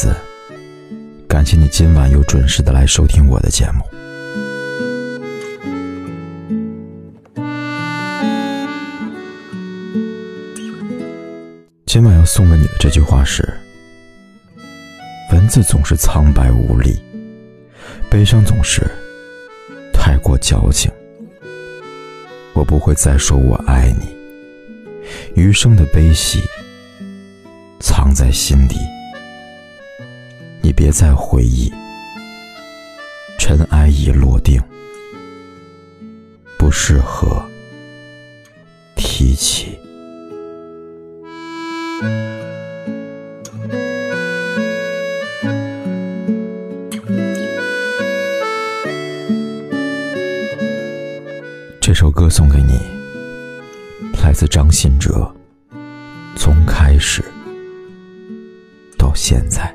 子，感谢你今晚又准时的来收听我的节目。今晚要送给你的这句话是：文字总是苍白无力，悲伤总是太过矫情。我不会再说我爱你，余生的悲喜藏在心底。你别再回忆，尘埃已落定，不适合提起。这首歌送给你，来自张信哲。从开始到现在，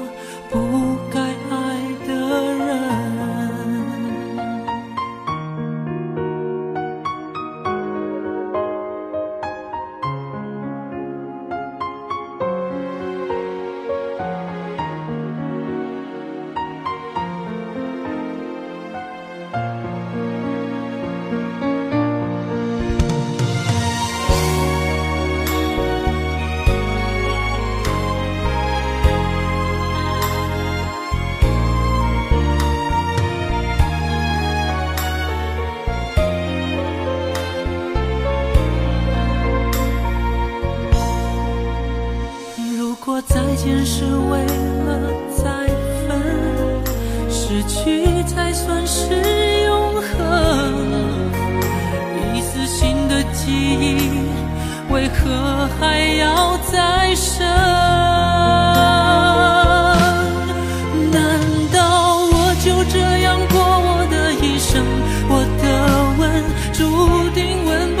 再见是为了再分，失去才算是永恒。一丝新的记忆，为何还要再生？难道我就这样过我的一生？我的吻注定吻不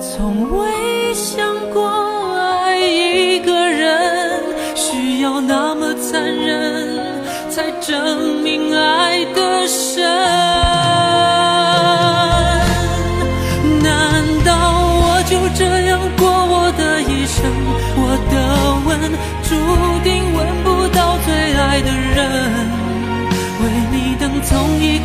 从未想过爱一个人需要那么残忍，才证明爱的深。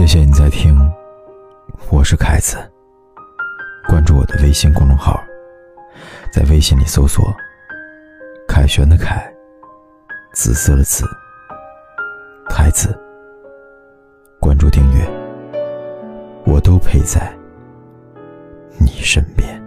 谢谢你在听我是凯子，关注我的微信公众号，在微信里搜索“凯旋的凯”，紫色的紫，太子。关注订阅，我都陪在你身边。